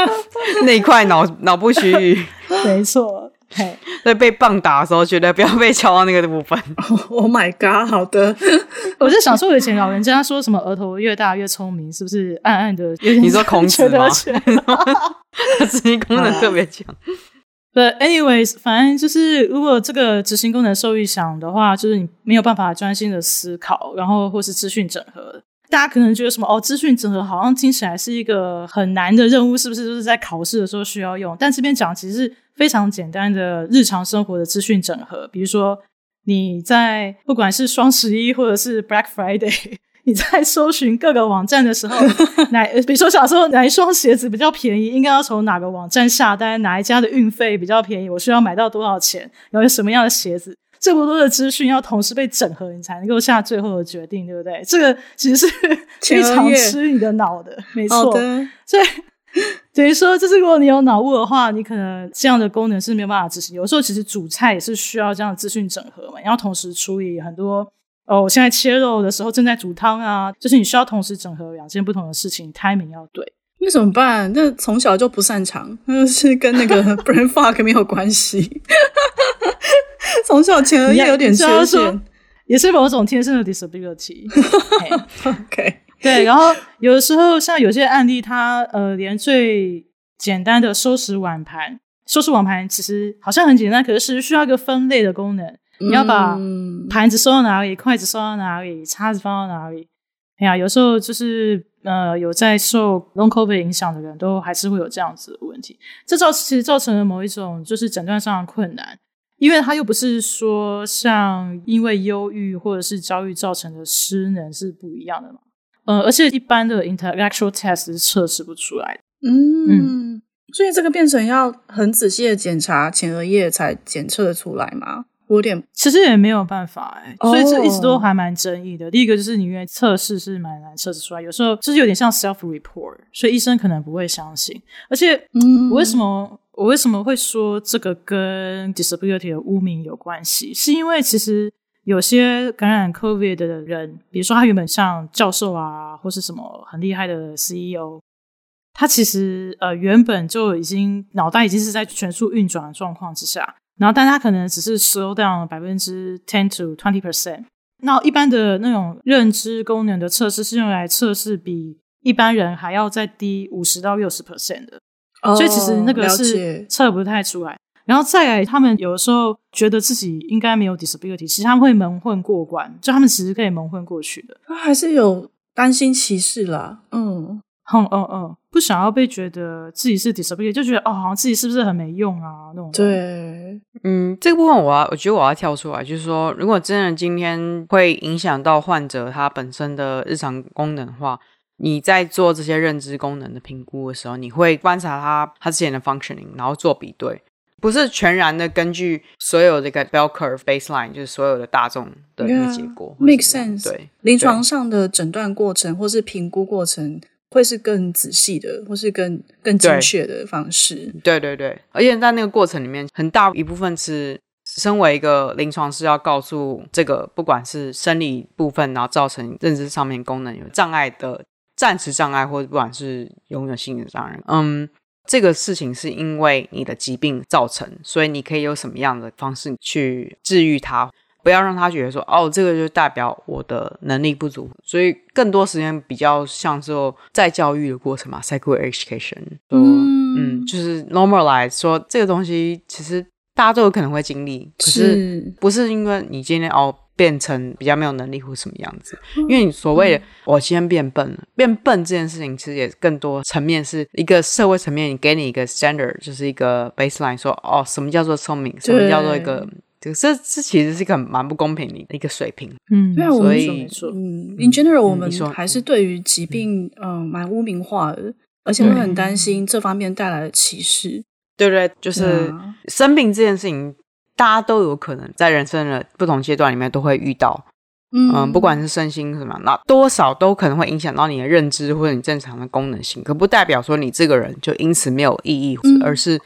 Speaker 2: 那一块脑脑部区域。
Speaker 1: 没错。嘿，
Speaker 2: 在被棒打的时候，绝对不要被敲到那个部分。
Speaker 3: Oh my god！好的，
Speaker 1: 我就想说，以前老人家说什么额头越大越聪明，是不是暗暗的？你
Speaker 2: 说孔子吗？他执行功能特别强。
Speaker 1: But anyways，反正就是如果这个执行功能受影响的话，就是你没有办法专心的思考，然后或是资讯整合。大家可能觉得什么哦，资讯整合好像听起来是一个很难的任务，是不是？就是在考试的时候需要用。但这边讲其实是非常简单的日常生活的资讯整合，比如说你在不管是双十一或者是 Black Friday。你在搜寻各个网站的时候，哪比如说小时候哪一双鞋子比较便宜，应该要从哪个网站下单？哪一家的运费比较便宜？我需要买到多少钱？然后什么样的鞋子？这么多的资讯要同时被整合，你才能够下最后的决定，对不对？这个其实是 非常吃你的脑的，没错。所以 等于说，就是如果你有脑雾的话，你可能这样的功能是没有办法执行。有时候其实煮菜也是需要这样的资讯整合嘛，然后同时处理很多。哦，我现在切肉的时候正在煮汤啊，就是你需要同时整合两件不同的事情，timing 要对。
Speaker 3: 那怎么办？那从小就不擅长，那是跟那个 brain fog 没有关系。从小前额叶有点缺陷，
Speaker 1: 也是某种天生的 disability。
Speaker 3: OK，
Speaker 1: 对。然后有的时候，像有些案例，它呃，连最简单的收拾碗盘，收拾碗盘其实好像很简单，可是需要一个分类的功能。你要把盘子收到哪里，筷子收到哪里，叉子放到哪里？哎呀，有时候就是呃，有在受 long COVID 影响的人都还是会有这样子的问题。这造其实造成了某一种就是诊断上的困难，因为它又不是说像因为忧郁或者是焦虑造成的失能是不一样的嘛。呃，而且一般的 intellectual test 是测试不出来的。
Speaker 3: 嗯，嗯，所以这个变成要很仔细的检查前额叶才检测得出来吗？我有点，
Speaker 1: 其实也没有办法哎、欸，所以这一直都还蛮争议的。Oh. 第一个就是你因为测试是蛮难测试出来，有时候就是有点像 self report，所以医生可能不会相信。而且，嗯，我为什么我为什么会说这个跟 disability 的污名有关系？是因为其实有些感染 COVID 的人，比如说他原本像教授啊，或是什么很厉害的 CEO，他其实呃原本就已经脑袋已经是在全速运转的状况之下。然后，但他可能只是 slow down 百分之 ten to twenty percent。那一般的那种认知功能的测试是用来测试比一般人还要再低五十到六十 percent 的，oh, 所以其实那个是测不太出来。然后再来，他们有的时候觉得自己应该没有 disability，其实他们会蒙混过关，就他们其实可以蒙混过去的。
Speaker 3: 他还是有担心歧视啦，嗯。
Speaker 1: 嗯嗯嗯，不想要被觉得自己是 disability，就觉得哦，好像自己是不是很没用啊那种。
Speaker 3: 对，
Speaker 2: 嗯，这个部分我要，我觉得我要跳出来，就是说，如果真的今天会影响到患者他本身的日常功能的话，你在做这些认知功能的评估的时候，你会观察他他之前的 functioning，然后做比对，不是全然的根据所有这个 bell curve baseline，就是所有的大众的一个结果。
Speaker 3: Yeah, make sense。
Speaker 2: 对，
Speaker 3: 临床上的诊断过程或是评估过程。会是更仔细的，或是更更精确的方式。
Speaker 2: 对对对，而且在那个过程里面，很大一部分是身为一个临床师要告诉这个，不管是生理部分，然后造成认知上面功能有障碍的暂时障碍，或者不管是永久性的障碍，嗯，这个事情是因为你的疾病造成，所以你可以有什么样的方式去治愈它。不要让他觉得说哦，这个就代表我的能力不足，所以更多时间比较像是在教育的过程嘛，psychoeducation，说嗯，嗯，就是 normalize 说这个东西其实大家都有可能会经历，可是不是因为你今天哦变成比较没有能力或什么样子，因为你所谓的、我今天变笨了，变笨这件事情其实也更多层面是一个社会层面，你给你一个 standard，就是一个 baseline，说哦什么叫做聪明，什么叫做一个。这这这其实是一个蛮不公平的一个水平，
Speaker 3: 嗯，
Speaker 2: 所以
Speaker 3: 没错，嗯，in general，我们还是对于疾病，嗯，蛮污名化的，而且会很担心这方面带来的歧视。
Speaker 2: 对对，就是生病这件事情，大家都有可能在人生的不同阶段里面都会遇到，嗯，不管是身心什么，那多少都可能会影响到你的认知或者你正常的功能性，可不代表说你这个人就因此没有意义，而是。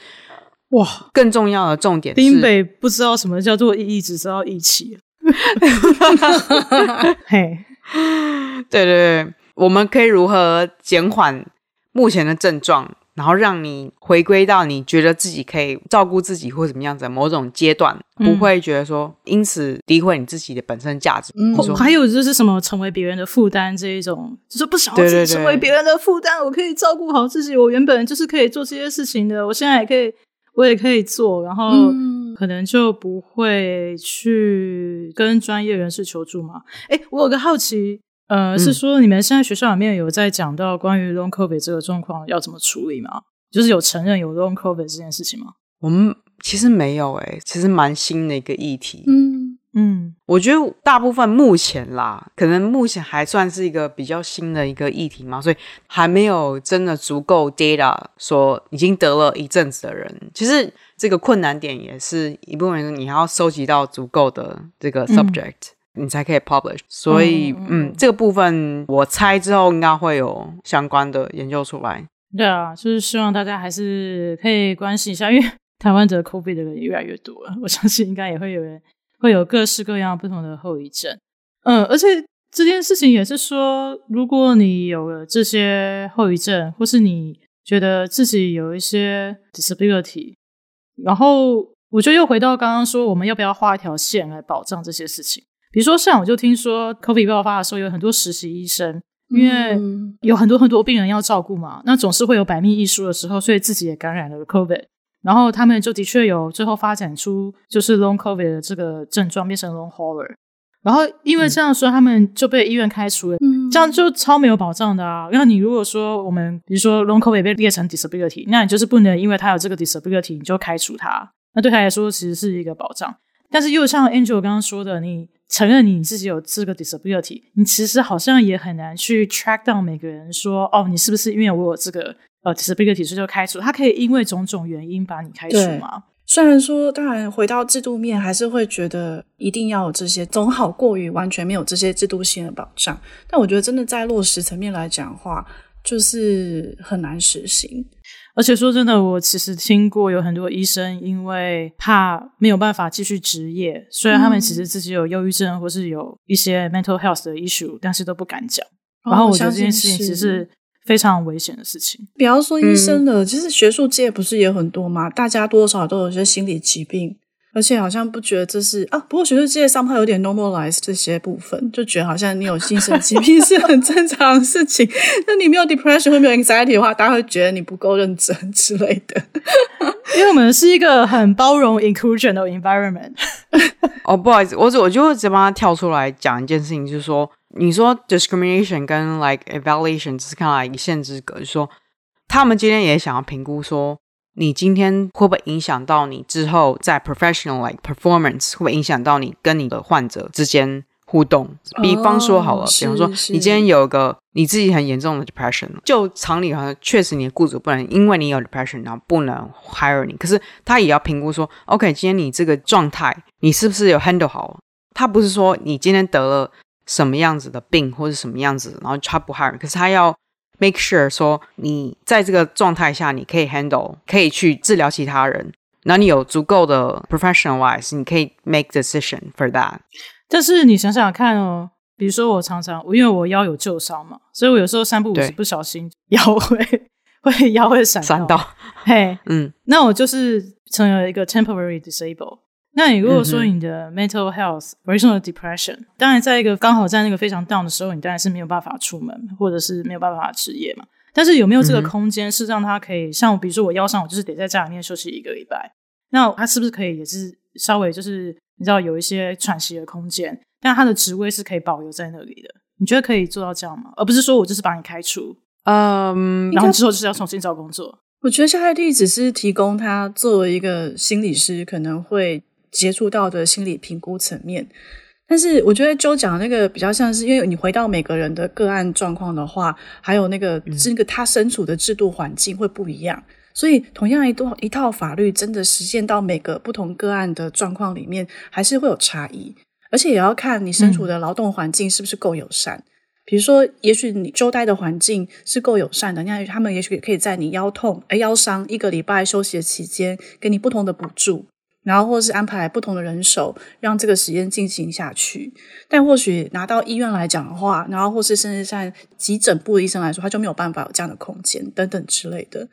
Speaker 2: 哇，更重要的重点是，
Speaker 1: 丁北不知道什么叫做意义，只知道义气。
Speaker 2: 嘿，对对对，我们可以如何减缓目前的症状，然后让你回归到你觉得自己可以照顾自己或怎么样子的某种阶段，嗯、不会觉得说因此诋毁你自己的本身价值。
Speaker 1: 嗯，还有就是什么成为别人的负担这一种，就是不想要自己成为别人的负担，我可以照顾好自己，我原本就是可以做这些事情的，我现在也可以。我也可以做，然后可能就不会去跟专业人士求助嘛。哎，我有个好奇，呃，嗯、是说你们现在学校里面有在讲到关于 Long COVID 这个状况要怎么处理吗？就是有承认有 Long COVID 这件事情吗？
Speaker 2: 我们其实没有、欸，诶其实蛮新的一个议题。
Speaker 3: 嗯。
Speaker 2: 嗯，我觉得大部分目前啦，可能目前还算是一个比较新的一个议题嘛，所以还没有真的足够 data 说已经得了一阵子的人。其实这个困难点也是一部分人，你还要收集到足够的这个 subject，、嗯、你才可以 publish。所以，嗯，嗯，这个部分我猜之后应该会有相关的研究出来。
Speaker 1: 对啊，就是希望大家还是可以关心一下，因为台湾得 COVID 的人越来越多了，我相信应该也会有人。会有各式各样不同的后遗症，嗯，而且这件事情也是说，如果你有了这些后遗症，或是你觉得自己有一些 disability，然后我就又回到刚刚说，我们要不要画一条线来保障这些事情？比如说，像我就听说 COVID 爆发的时候，有很多实习医生，因为有很多很多病人要照顾嘛，那总是会有百密一疏的时候，所以自己也感染了 COVID。然后他们就的确有最后发展出就是 long COVID 的这个症状，变成 long hauler。然后因为这样说，他们就被医院开除了。嗯，这样就超没有保障的啊！那你如果说我们比如说 long COVID 被列成 disability，那你就是不能因为他有这个 disability 你就开除他。那对他来说其实是一个保障。但是又像 Angel 刚刚说的，你承认你自己有这个 disability，你其实好像也很难去 track down 每个人说哦，你是不是因为我有这个。呃，disability 所以就开除，他可以因为种种原因把你开除吗？
Speaker 3: 虽然说，当然回到制度面，还是会觉得一定要有这些，总好过于完全没有这些制度性的保障。但我觉得，真的在落实层面来讲的话，就是很难实行。
Speaker 1: 而且说真的，我其实听过有很多医生，因为怕没有办法继续执业，虽然他们其实自己有忧郁症或是有一些 mental health 的 issue，但是都不敢讲。然后我觉得这件事情其实。非常危险的事情。
Speaker 3: 比方说医生的，其实、嗯、学术界不是也很多嘛？大家多少都有些心理疾病，而且好像不觉得这是啊。不过学术界上还有点 normalize 这些部分，就觉得好像你有精神疾病 是很正常的事情。那你没有 depression 或没有 anxiety 的话，大家会觉得你不够认真 之类的。
Speaker 1: 因为我们是一个很包容 inclusion 的 environment。
Speaker 2: 哦，不好意思，我我就直接帮他跳出来讲一件事情，就是说。你说 discrimination 跟 like evaluation 只是看来一线之隔，就是说他们今天也想要评估说，你今天会不会影响到你之后在 professional like performance 会不会影响到你跟你的患者之间互动？比方说好了，哦、比方说你今天有一个你自己很严重的 depression，就常理好像确实你的雇主不能因为你有 depression 然后不能 hire 你，可是他也要评估说，OK，今天你这个状态你是不是有 handle 好？他不是说你今天得了。什么样子的病或者什么样子，然后他不 hire，可是他要 make sure 说你在这个状态下你可以 handle，可以去治疗其他人，然后你有足够的 professional wise，你可以 make decision for that。
Speaker 1: 但是你想想看哦，比如说我常常因为我腰有旧伤嘛，所以我有时候三不五时不小心腰会 会腰会闪
Speaker 2: 闪到，
Speaker 1: 嘿，嗯，那我就是成为一个 temporary disabled。那你如果说你的 mental health，比如说 depression，当然在一个刚好在那个非常 down 的时候，你当然是没有办法出门，或者是没有办法职业嘛。但是有没有这个空间是让他可以，像比如说我腰上，我就是得在家里面休息一个礼拜，那他是不是可以也是稍微就是你知道有一些喘息的空间，但他的职位是可以保留在那里的？你觉得可以做到这样吗？而不是说我就是把你开除，嗯，然后之后就是要重新找工作。
Speaker 3: 我觉得夏绿蒂只是提供他作为一个心理师可能会。接触到的心理评估层面，但是我觉得 Joe 讲那个比较像是，因为你回到每个人的个案状况的话，还有那个这个他身处的制度环境会不一样，嗯、所以同样一套一套法律真的实现到每个不同个案的状况里面，还是会有差异，而且也要看你身处的劳动环境是不是够友善。嗯、比如说，也许你周待的环境是够友善的，那他们也许也可以在你腰痛、呃腰伤一个礼拜休息的期间，给你不同的补助。然后，或是安排不同的人手，让这个实验进行下去。但或许拿到医院来讲的话，然后或是甚至在急诊部的医生来说，他就没有办法有这样的空间等等之类的。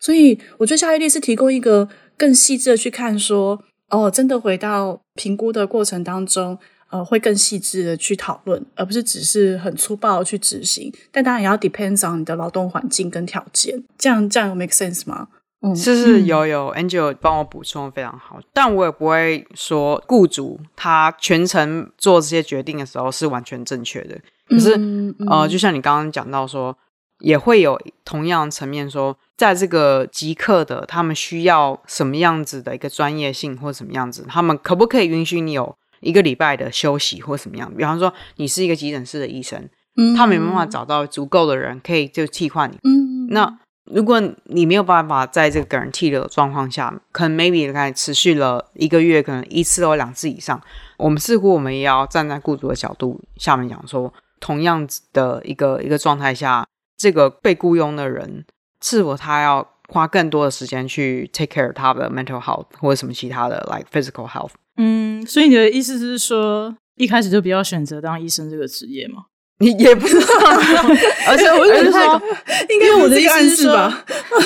Speaker 3: 所以，我觉得夏绿蒂是提供一个更细致的去看说，哦，真的回到评估的过程当中，呃，会更细致的去讨论，而不是只是很粗暴去执行。但当然也要 depends on 你的劳动环境跟条件。这样这样有 make sense 吗？
Speaker 2: 嗯，是是有有 Angel 帮我补充的非常好，但我也不会说雇主他全程做这些决定的时候是完全正确的。可是、嗯嗯、呃，就像你刚刚讲到说，也会有同样层面说，在这个即刻的他们需要什么样子的一个专业性或什么样子，他们可不可以允许你有一个礼拜的休息或什么样？比方说，你是一个急诊室的医生。嗯，他没办法找到足够的人可以就替换你。嗯，那如果你没有办法在这个 guarantee 的状况下，可能 maybe 开始持续了一个月，可能一次或两次以上，我们似乎我们也要站在雇主的角度下面讲说，同样的一个一个状态下，这个被雇佣的人是否他要花更多的时间去 take care 他的 mental health 或者什么其他的 like physical health？
Speaker 1: 嗯，所以你的意思是说，一开始就不要选择当医生这个职业吗？
Speaker 2: 你也不知道，而且我是说，
Speaker 3: 应该我的意思是说，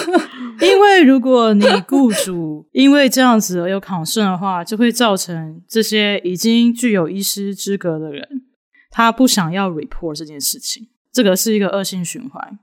Speaker 1: 因为如果你雇主因为这样子而有 concern 的话，就会造成这些已经具有医师资格的人，他不想要 report 这件事情，这个是一个恶性循环。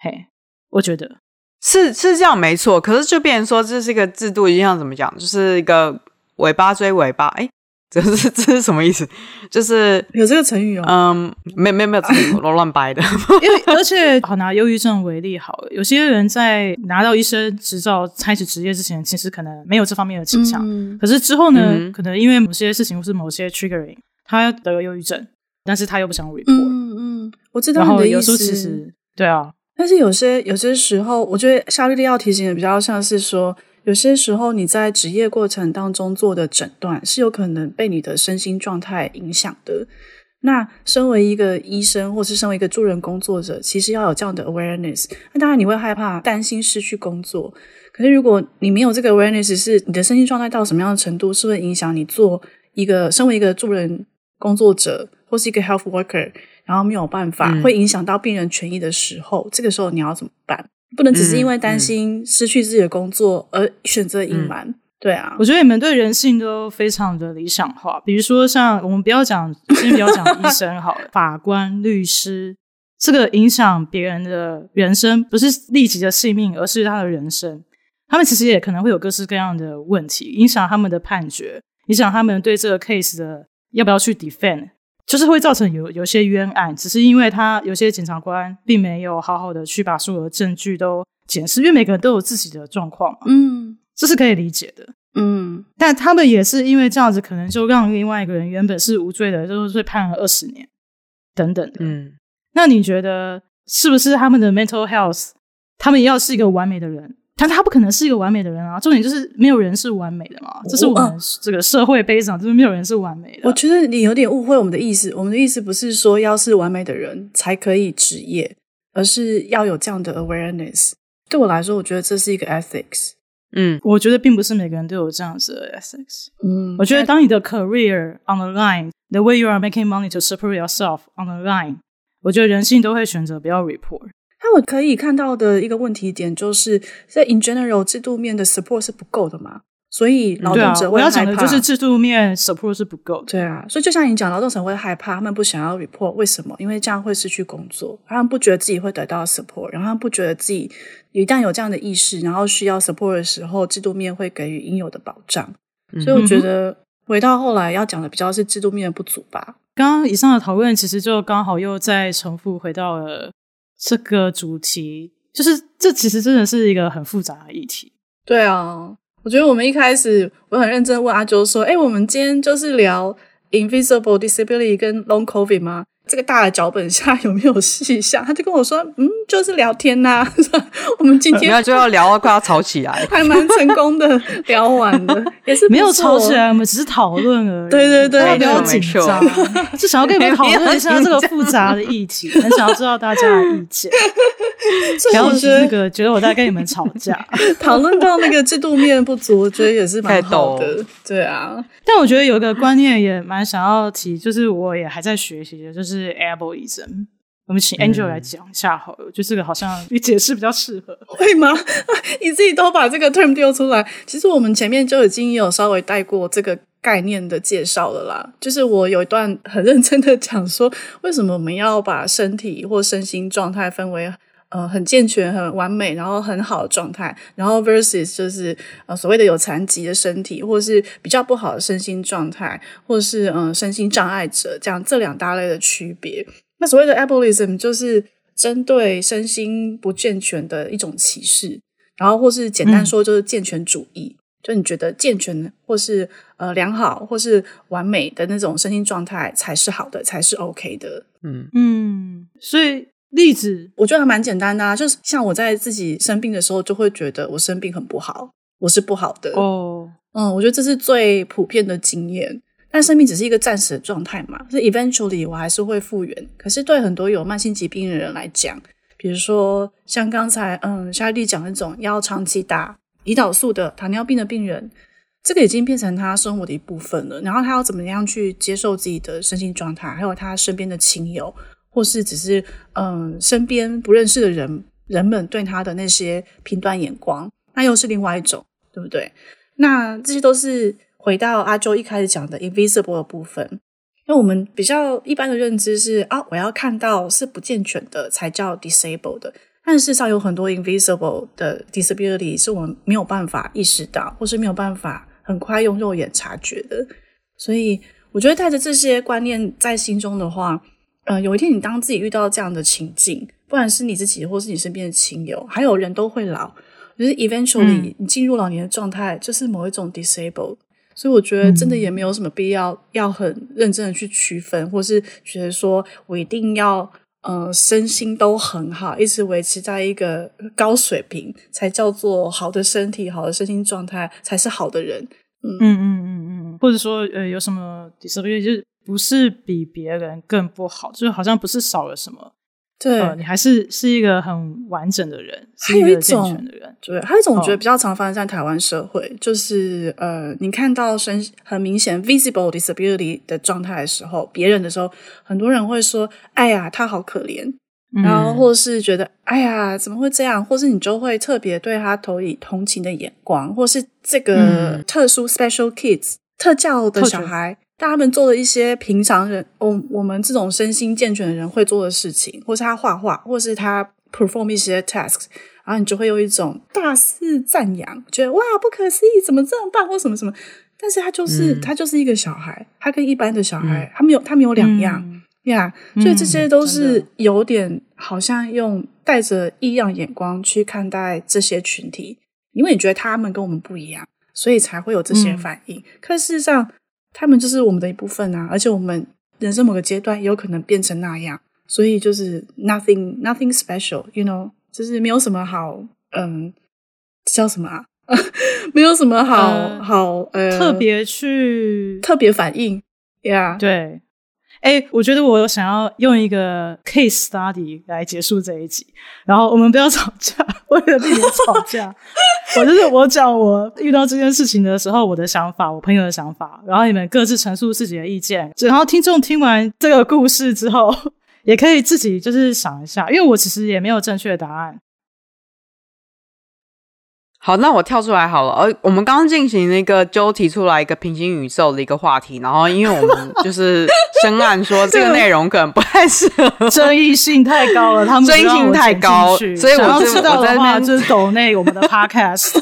Speaker 1: 嘿，我觉得
Speaker 2: 是是这样没错，可是就变成说这是一个制度，一样怎么讲，就是一个尾巴追尾巴，哎。这是这是什么意思？就是
Speaker 3: 有这个成语哦。
Speaker 2: 嗯，没没没有成语，我乱掰的。
Speaker 1: 因为而且好拿忧郁症为例好，有些人在拿到医生执照开始执业之前，其实可能没有这方面的倾向。嗯、可是之后呢，嗯、可能因为某些事情或是某些 triggering，他得了忧郁症，但是他又不想 report。
Speaker 3: 嗯嗯，我知道你的意思。
Speaker 1: 有时候其实对啊，
Speaker 3: 但是有些有些时候，我觉得夏绿蒂要提醒的比较像是说。有些时候，你在职业过程当中做的诊断是有可能被你的身心状态影响的。那身为一个医生，或是身为一个助人工作者，其实要有这样的 awareness。那当然你会害怕、担心失去工作。可是如果你没有这个 awareness，是你的身心状态到什么样的程度，是会影响你做一个身为一个助人工作者，或是一个 health worker，然后没有办法，嗯、会影响到病人权益的时候，这个时候你要怎么办？不能只是因为担心失去自己的工作而选择隐瞒，嗯、对啊。
Speaker 1: 我觉得你们对人性都非常的理想化，比如说像我们不要讲，先不要讲医生好了，法官、律师，这个影响别人的人生，不是立即的性命，而是他的人生。他们其实也可能会有各式各样的问题，影响他们的判决，影响他们对这个 case 的要不要去 defend。就是会造成有有些冤案，只是因为他有些检察官并没有好好的去把所有的证据都检视，因为每个人都有自己的状况嘛，嗯，这是可以理解的，嗯，但他们也是因为这样子，可能就让另外一个人原本是无罪的，就是被判了二十年，等等的，嗯，那你觉得是不是他们的 mental health，他们也要是一个完美的人？但他不可能是一个完美的人啊！重点就是没有人是完美的嘛，这是我们这个社会悲伤，就是没有人是完美的。
Speaker 3: 我觉得你有点误会我们的意思，我们的意思不是说要是完美的人才可以职业，而是要有这样的 awareness。对我来说，我觉得这是一个 ethics。
Speaker 1: 嗯，我觉得并不是每个人都有这样子的 ethics。嗯，我觉得当你的 career on the line，the way you are making money to support yourself on the line，我觉得人性都会选择不要 report。
Speaker 3: 那我可以看到的一个问题点，就是在 in general 制度面的 support 是不够的嘛，所以劳动者会害怕。
Speaker 1: 我要讲的就是制度面 support 是不够的。
Speaker 3: 对啊，所以就像你讲，劳动者会害怕，他们不想要 report，为什么？因为这样会失去工作，他们不觉得自己会得到 support，然后他们不觉得自己一旦有这样的意识，然后需要 support 的时候，制度面会给予应有的保障。所以我觉得回到后来要讲的比较是制度面的不足吧。
Speaker 1: 刚刚以上的讨论其实就刚好又再重复回到了。这个主题就是，这其实真的是一个很复杂的议题。
Speaker 3: 对啊，我觉得我们一开始我很认真问阿周说：“哎，我们今天就是聊 invisible disability 跟 long COVID 吗？”这个大的脚本下有没有细项？他就跟我说：“嗯，就是聊天呐、啊。”我们今天
Speaker 2: 就要聊到快要吵起来，
Speaker 3: 还蛮成功的聊完的，也是
Speaker 1: 没有吵起来，我们只是讨论而已。
Speaker 3: 对对对，
Speaker 1: 不要紧张，就想要跟你们讨论一下 这个复杂的议题，很想要知道大家的意见。不要那个觉得我在跟你们吵架，
Speaker 3: 讨论到那个制度面不足，我觉得也是蛮好的。对啊，
Speaker 1: 但我觉得有一个观念也蛮想要提，就是我也还在学习的，就是 ableism，我们请 Angel 来讲一下好了，嗯、就这个好像你解释比较适合，
Speaker 3: 会吗？你自己都把这个 term 丢出来，其实我们前面就已经有稍微带过这个概念的介绍了啦。就是我有一段很认真的讲说，为什么我们要把身体或身心状态分为呃很健全、很完美，然后很好的状态，然后 versus 就是呃所谓的有残疾的身体，或是比较不好的身心状态，或是嗯、呃、身心障碍者这样这两大类的区别。那所谓的 ableism 就是针对身心不健全的一种歧视，然后或是简单说就是健全主义。嗯就你觉得健全或是呃良好或是完美的那种身心状态才是好的，才是 OK 的。
Speaker 2: 嗯
Speaker 1: 嗯，所以例子
Speaker 3: 我觉得还蛮简单的啊，就是像我在自己生病的时候，就会觉得我生病很不好，我是不好的
Speaker 1: 哦。
Speaker 3: 嗯，我觉得这是最普遍的经验。但生病只是一个暂时的状态嘛，是 eventually 我还是会复原。可是对很多有慢性疾病的人来讲，比如说像刚才嗯夏丽讲那种要长期打。胰岛素的糖尿病的病人，这个已经变成他生活的一部分了。然后他要怎么样去接受自己的身心状态，还有他身边的亲友，或是只是嗯身边不认识的人人们对他的那些评断眼光，那又是另外一种，对不对？那这些都是回到阿周一开始讲的 invisible 的部分，因为我们比较一般的认知是啊，我要看到是不健全的才叫 disable 的。但事实上有很多 invisible 的 disability 是我们没有办法意识到，或是没有办法很快用肉眼察觉的。所以我觉得带着这些观念在心中的话，呃，有一天你当自己遇到这样的情境，不管是你自己或是你身边的亲友，还有人都会老，就是 eventually 你进入老年的状态，就是某一种 disabled。所以我觉得真的也没有什么必要要很认真的去区分，或是觉得说我一定要。呃，身心都很好，一直维持在一个高水平，才叫做好的身体、好的身心状态，才是好的人。嗯嗯
Speaker 1: 嗯嗯嗯，或者说，呃，有什么 disability 就是不是比别人更不好，就是好像不是少了什么。
Speaker 3: 对、
Speaker 1: 呃，你还是是一个很完整的人，是一个健全的人。
Speaker 3: 对，还有一种我觉得比较常发生在台湾社会，哦、就是呃，你看到身很明显 visible disability 的状态的时候，别人的时候，很多人会说：“哎呀，他好可怜。嗯”然后或是觉得：“哎呀，怎么会这样？”或是你就会特别对他投以同情的眼光，或是这个特殊 special kids、嗯、特教的小孩。但他们做了一些平常人，我我们这种身心健全的人会做的事情，或是他画画，或是他 perform 一些 tasks，然后你就会有一种大肆赞扬，觉得哇，不可思议，怎么这么棒，或什么什么。但是他就是、嗯、他就是一个小孩，他跟一般的小孩，嗯、他没有他没有两样呀。Yeah, 所以这些都是有点好像用带着异样眼光去看待这些群体，因为你觉得他们跟我们不一样，所以才会有这些反应。嗯、可事实上。他们就是我们的一部分啊，而且我们人生某个阶段也有可能变成那样，所以就是 nothing nothing special，you know，就是没有什么好，嗯，叫什么啊？没有什么好、呃、好呃
Speaker 1: 特别去
Speaker 3: 特别反应，yeah，
Speaker 1: 对。哎，我觉得我想要用一个 case study 来结束这一集，然后我们不要吵架，为了避免吵架，我就是我讲我遇到这件事情的时候我的想法，我朋友的想法，然后你们各自陈述自己的意见，然后听众听完这个故事之后，也可以自己就是想一下，因为我其实也没有正确的答案。
Speaker 2: 好，那我跳出来好了。呃，我们刚刚进行那个，就提出来一个平行宇宙的一个话题，然后因为我们就是深谙说这个 内容可能不太适合，
Speaker 1: 争议性太高了，他们
Speaker 2: 争议性太高，所以我知道的话
Speaker 1: 就是抖内我们的 podcast。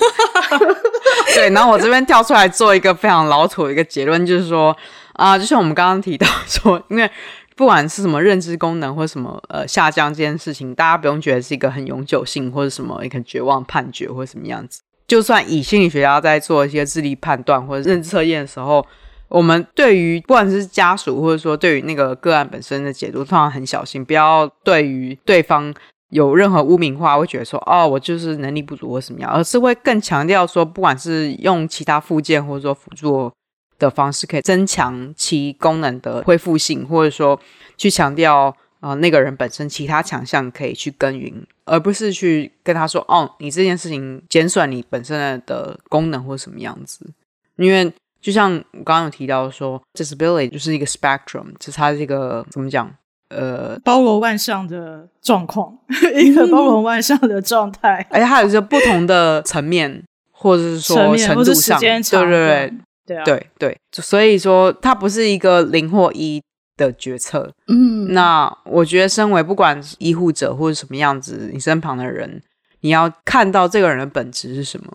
Speaker 2: 对，然后我这边跳出来做一个非常老土的一个结论，就是说啊、呃，就像我们刚刚提到说，因为。不管是什么认知功能或什么呃下降这件事情，大家不用觉得是一个很永久性或者什么一个绝望判决或者什么样子。就算以心理学家在做一些智力判断或者认知测验的时候，我们对于不管是家属或者说对于那个个案本身的解读，通常很小心，不要对于对方有任何污名化，会觉得说哦，我就是能力不足或什么样，而是会更强调说，不管是用其他附件或者说辅助。的方式可以增强其功能的恢复性，或者说去强调啊、呃、那个人本身其他强项可以去耕耘，而不是去跟他说哦，你这件事情减损你本身的的功能或什么样子。因为就像我刚刚有提到说，disability 就是一个 spectrum，就是它这个怎么讲？呃，
Speaker 1: 包罗万象的状况，一个包罗万象的状态，
Speaker 2: 而且还有一个不同的层面，或者是说程度上，对对对。对、啊、对对，所以说它不是一个零或一，的决策。
Speaker 3: 嗯，
Speaker 2: 那我觉得，身为不管医护者或者什么样子，你身旁的人，你要看到这个人的本质是什么，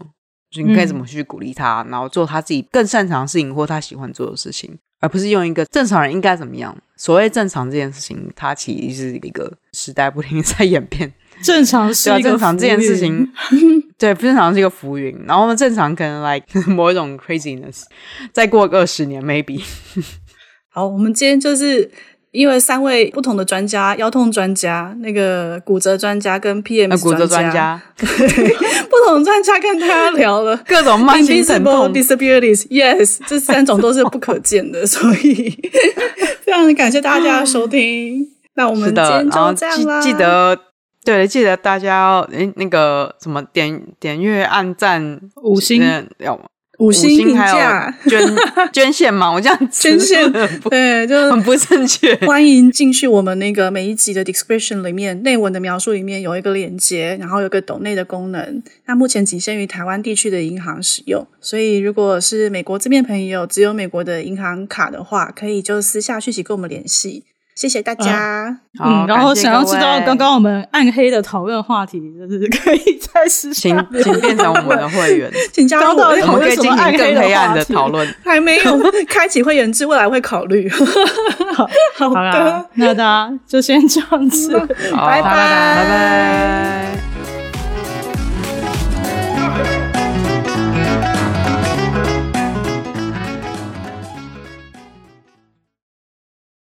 Speaker 2: 就你可以怎么去鼓励他，嗯、然后做他自己更擅长的事情或他喜欢做的事情，而不是用一个正常人应该怎么样。所谓正常这件事情，它其实是一个时代不停 在演变。
Speaker 1: 正常是一个
Speaker 2: 正常这件事情，对，不正常是一个浮云。然后呢，正常可能 like 某一种 craziness，再过个二十年 maybe。
Speaker 3: 好，我们今天就是因为三位不同的专家，腰痛专家、那个骨折专家跟 PMS
Speaker 2: 骨折专家，
Speaker 3: 对 不同专家跟大家聊了
Speaker 2: 各种慢性疼痛
Speaker 3: disabilities，yes，这三种都是不可见的，所以非常感谢大家的收听。那我们今天就这样啦，
Speaker 2: 记得。对，记得大家要诶那个什么点点阅、按赞、
Speaker 1: 五星
Speaker 3: 要五星评价、
Speaker 2: 捐 捐献嘛？我这样
Speaker 3: 捐献对，就
Speaker 2: 很不正确。
Speaker 3: 欢迎进去我们那个每一集的 description 里面内文的描述里面有一个链接，然后有个抖内的功能。那目前仅限于台湾地区的银行使用，所以如果是美国这边朋友只有美国的银行卡的话，可以就私下去起跟我们联系。谢谢大家。
Speaker 1: 嗯，然后想要知道刚刚我们暗黑的讨论话题，就是可以在私信，
Speaker 2: 请请变成我们的会员，
Speaker 3: 请加入我们，
Speaker 2: 我们可以进行更黑暗的讨论。
Speaker 3: 还没有 开启会员制，未来会考虑。好，好的，
Speaker 1: 那大家就先这样子，
Speaker 3: 拜拜，拜拜。